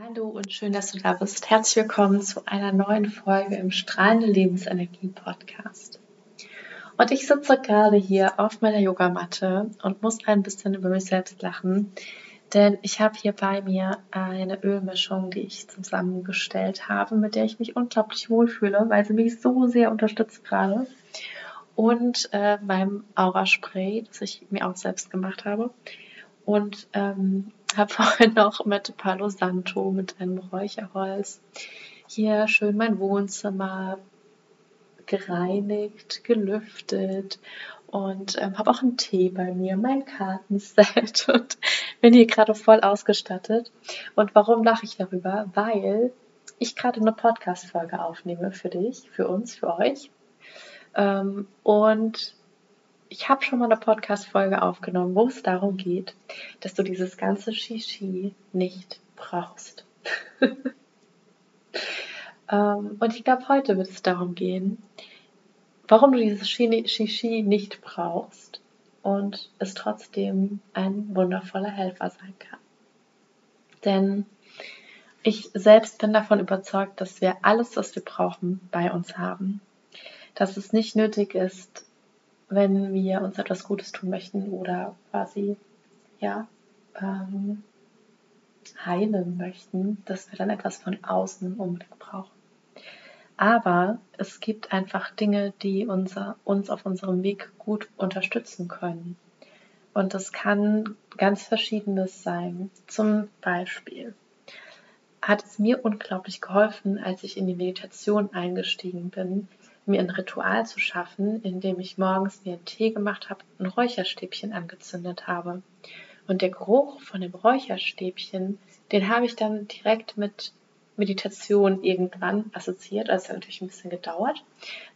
Hallo und schön, dass du da bist. Herzlich willkommen zu einer neuen Folge im Strahlende Lebensenergie Podcast. Und ich sitze gerade hier auf meiner Yogamatte und muss ein bisschen über mich selbst lachen, denn ich habe hier bei mir eine Ölmischung, die ich zusammengestellt habe, mit der ich mich unglaublich wohlfühle, weil sie mich so sehr unterstützt gerade. Und äh, meinem Aura-Spray, das ich mir auch selbst gemacht habe. Und ähm, habe vorhin noch mit Palo Santo, mit einem Räucherholz, hier schön mein Wohnzimmer gereinigt, gelüftet und ähm, habe auch einen Tee bei mir, mein Kartenset und bin hier gerade voll ausgestattet. Und warum lache ich darüber? Weil ich gerade eine Podcast-Folge aufnehme für dich, für uns, für euch. Ähm, und ich habe schon mal eine Podcast-Folge aufgenommen, wo es darum geht, dass du dieses ganze Shishi nicht brauchst. ähm, und ich glaube, heute wird es darum gehen, warum du dieses Shishi nicht brauchst und es trotzdem ein wundervoller Helfer sein kann. Denn ich selbst bin davon überzeugt, dass wir alles, was wir brauchen, bei uns haben. Dass es nicht nötig ist, wenn wir uns etwas Gutes tun möchten oder quasi ja ähm, heilen möchten, dass wir dann etwas von außen unbedingt brauchen. Aber es gibt einfach Dinge, die unser, uns auf unserem Weg gut unterstützen können. Und das kann ganz verschiedenes sein. Zum Beispiel hat es mir unglaublich geholfen, als ich in die Meditation eingestiegen bin, mir ein Ritual zu schaffen, in dem ich morgens mir einen Tee gemacht habe, ein Räucherstäbchen angezündet habe. Und der Geruch von dem Räucherstäbchen, den habe ich dann direkt mit Meditation irgendwann assoziiert. Also es hat natürlich ein bisschen gedauert.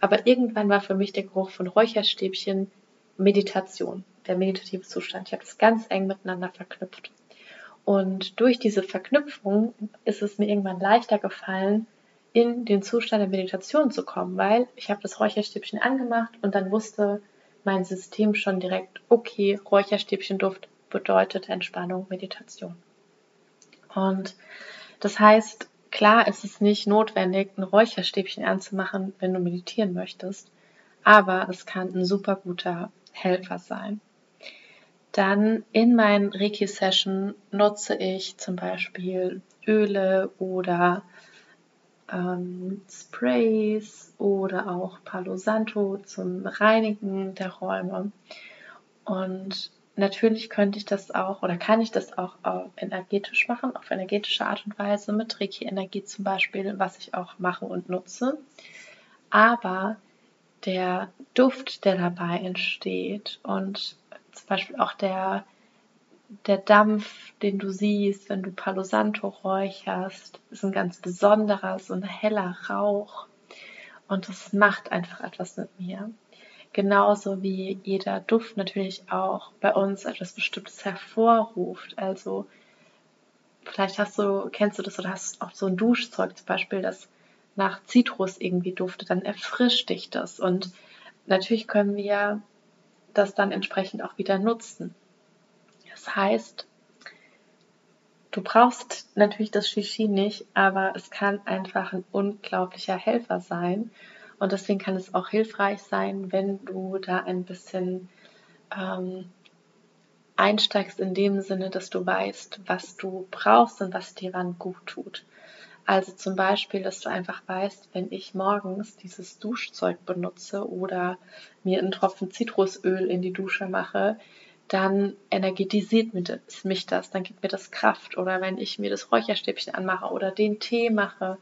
Aber irgendwann war für mich der Geruch von Räucherstäbchen Meditation, der meditative Zustand. Ich habe das ganz eng miteinander verknüpft. Und durch diese Verknüpfung ist es mir irgendwann leichter gefallen, in den Zustand der Meditation zu kommen, weil ich habe das Räucherstäbchen angemacht und dann wusste mein System schon direkt, okay, Räucherstäbchenduft bedeutet Entspannung, Meditation. Und das heißt, klar ist es nicht notwendig, ein Räucherstäbchen anzumachen, wenn du meditieren möchtest, aber es kann ein super guter Helfer sein. Dann in meinen Reiki-Session nutze ich zum Beispiel Öle oder ähm, Sprays oder auch Palo Santo zum Reinigen der Räume. Und natürlich könnte ich das auch oder kann ich das auch energetisch machen, auf energetische Art und Weise mit Reiki-Energie zum Beispiel, was ich auch mache und nutze. Aber der Duft, der dabei entsteht und zum Beispiel auch der der Dampf, den du siehst, wenn du Palo Santo räucherst, ist ein ganz besonderer, so ein heller Rauch. Und das macht einfach etwas mit mir. Genauso wie jeder Duft natürlich auch bei uns etwas Bestimmtes hervorruft. Also vielleicht hast du, kennst du das oder hast auch so ein Duschzeug zum Beispiel, das nach Zitrus irgendwie duftet, dann erfrischt dich das. Und natürlich können wir das dann entsprechend auch wieder nutzen. Heißt, du brauchst natürlich das Shishi nicht, aber es kann einfach ein unglaublicher Helfer sein. Und deswegen kann es auch hilfreich sein, wenn du da ein bisschen ähm, einsteigst in dem Sinne, dass du weißt, was du brauchst und was dir wann gut tut. Also zum Beispiel, dass du einfach weißt, wenn ich morgens dieses Duschzeug benutze oder mir einen Tropfen Zitrusöl in die Dusche mache, dann energetisiert mich das, dann gibt mir das Kraft. Oder wenn ich mir das Räucherstäbchen anmache oder den Tee mache,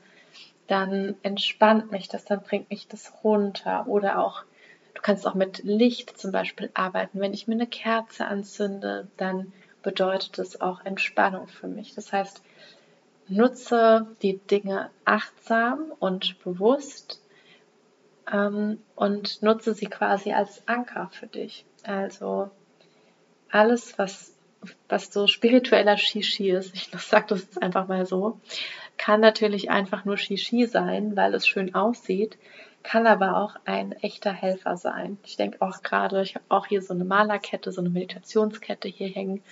dann entspannt mich das, dann bringt mich das runter. Oder auch, du kannst auch mit Licht zum Beispiel arbeiten. Wenn ich mir eine Kerze anzünde, dann bedeutet das auch Entspannung für mich. Das heißt, nutze die Dinge achtsam und bewusst ähm, und nutze sie quasi als Anker für dich. Also alles, was, was so spiritueller Shishi ist, ich sage das jetzt einfach mal so, kann natürlich einfach nur Shishi sein, weil es schön aussieht, kann aber auch ein echter Helfer sein. Ich denke auch gerade, ich habe auch hier so eine Malerkette, so eine Meditationskette hier hängen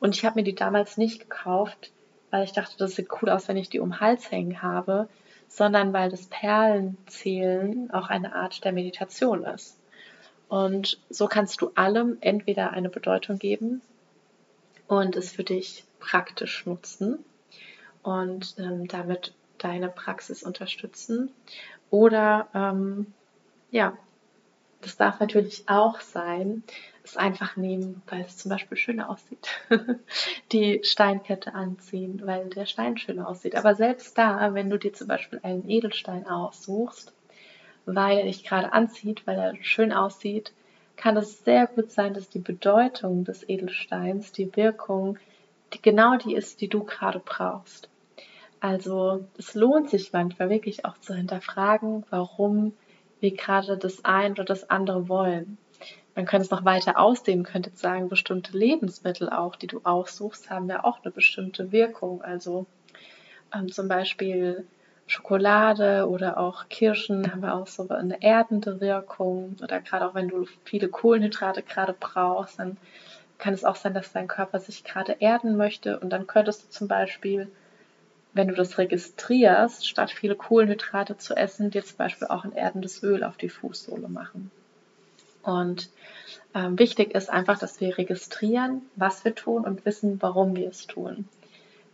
und ich habe mir die damals nicht gekauft, weil ich dachte, das sieht cool aus, wenn ich die um den Hals hängen habe, sondern weil das Perlenzählen auch eine Art der Meditation ist. Und so kannst du allem entweder eine Bedeutung geben und es für dich praktisch nutzen und ähm, damit deine Praxis unterstützen. Oder ähm, ja, das darf natürlich auch sein, es einfach nehmen, weil es zum Beispiel schöner aussieht. die Steinkette anziehen, weil der Stein schön aussieht. Aber selbst da, wenn du dir zum Beispiel einen Edelstein aussuchst, weil er dich gerade anzieht, weil er schön aussieht, kann es sehr gut sein, dass die Bedeutung des Edelsteins, die Wirkung, die genau die ist, die du gerade brauchst. Also es lohnt sich manchmal wirklich auch zu hinterfragen, warum wir gerade das eine oder das andere wollen. Man könnte es noch weiter ausdehnen, könnte jetzt sagen, bestimmte Lebensmittel auch, die du aussuchst, haben ja auch eine bestimmte Wirkung. Also ähm, zum Beispiel Schokolade oder auch Kirschen haben wir auch so eine erdende Wirkung. Oder gerade auch wenn du viele Kohlenhydrate gerade brauchst, dann kann es auch sein, dass dein Körper sich gerade erden möchte. Und dann könntest du zum Beispiel wenn du das registrierst, statt viele Kohlenhydrate zu essen, dir zum Beispiel auch ein erdendes Öl auf die Fußsohle machen. Und ähm, wichtig ist einfach, dass wir registrieren, was wir tun und wissen, warum wir es tun.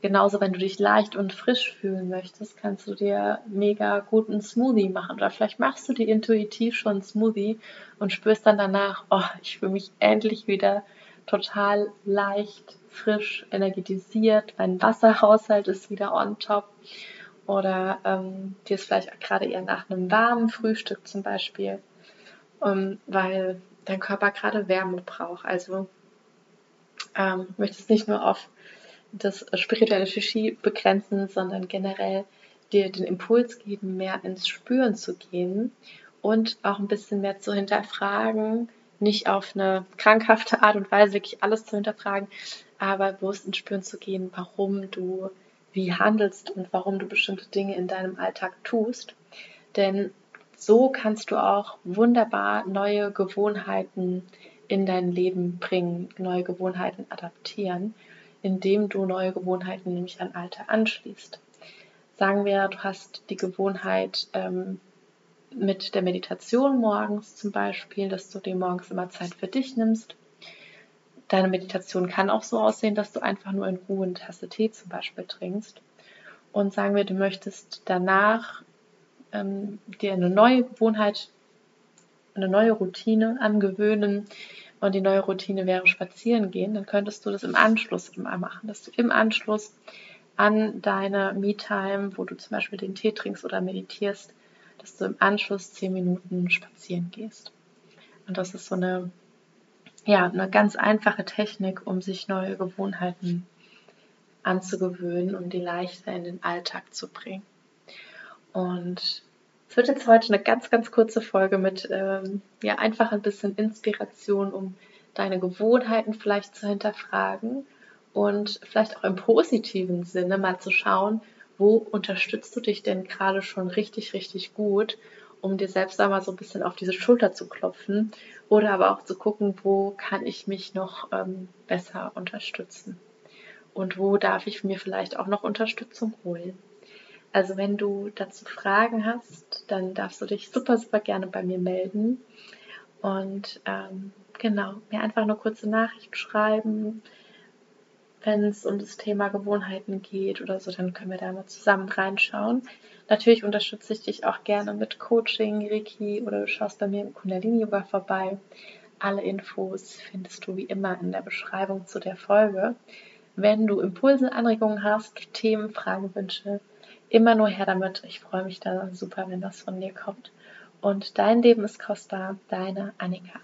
Genauso, wenn du dich leicht und frisch fühlen möchtest, kannst du dir mega guten Smoothie machen. Oder vielleicht machst du dir intuitiv schon einen Smoothie und spürst dann danach, oh, ich fühle mich endlich wieder total leicht, frisch, energetisiert. Mein Wasserhaushalt ist wieder on top. Oder ähm, dir ist vielleicht gerade eher nach einem warmen Frühstück zum Beispiel, ähm, weil dein Körper gerade Wärme braucht. Also ähm, möchtest nicht nur auf das spirituelle Shishi begrenzen, sondern generell dir den Impuls geben, mehr ins Spüren zu gehen und auch ein bisschen mehr zu hinterfragen, nicht auf eine krankhafte Art und Weise wirklich alles zu hinterfragen, aber bewusst ins Spüren zu gehen, warum du wie handelst und warum du bestimmte Dinge in deinem Alltag tust. Denn so kannst du auch wunderbar neue Gewohnheiten in dein Leben bringen, neue Gewohnheiten adaptieren, indem du neue Gewohnheiten nämlich an alte anschließt. Sagen wir, du hast die Gewohnheit, ähm, mit der Meditation morgens zum Beispiel, dass du dir morgens immer Zeit für dich nimmst. Deine Meditation kann auch so aussehen, dass du einfach nur in Ruhe eine Tasse Tee zum Beispiel trinkst. Und sagen wir, du möchtest danach ähm, dir eine neue Gewohnheit, eine neue Routine angewöhnen. Und die neue Routine wäre spazieren gehen. Dann könntest du das im Anschluss immer machen, dass du im Anschluss an deine Me-Time, wo du zum Beispiel den Tee trinkst oder meditierst, dass du im Anschluss zehn Minuten spazieren gehst. Und das ist so eine, ja, eine ganz einfache Technik, um sich neue Gewohnheiten anzugewöhnen, um die leichter in den Alltag zu bringen. Und es wird jetzt heute eine ganz, ganz kurze Folge mit, ähm, ja, einfach ein bisschen Inspiration, um deine Gewohnheiten vielleicht zu hinterfragen und vielleicht auch im positiven Sinne mal zu schauen, wo unterstützt du dich denn gerade schon richtig, richtig gut, um dir selbst einmal so ein bisschen auf diese Schulter zu klopfen oder aber auch zu gucken, wo kann ich mich noch ähm, besser unterstützen und wo darf ich mir vielleicht auch noch Unterstützung holen. Also wenn du dazu Fragen hast, dann darfst du dich super, super gerne bei mir melden und ähm, genau, mir einfach eine kurze Nachricht schreiben, wenn es um das Thema Gewohnheiten geht oder so, dann können wir da mal zusammen reinschauen. Natürlich unterstütze ich dich auch gerne mit Coaching, Reiki oder du schaust bei mir im Kundalini Yoga vorbei. Alle Infos findest du wie immer in der Beschreibung zu der Folge. Wenn du Impulse, Anregungen hast, Themen, Fragen, Wünsche, immer nur her damit. Ich freue mich da super, wenn das von dir kommt. Und dein Leben ist kostbar, deine Annika.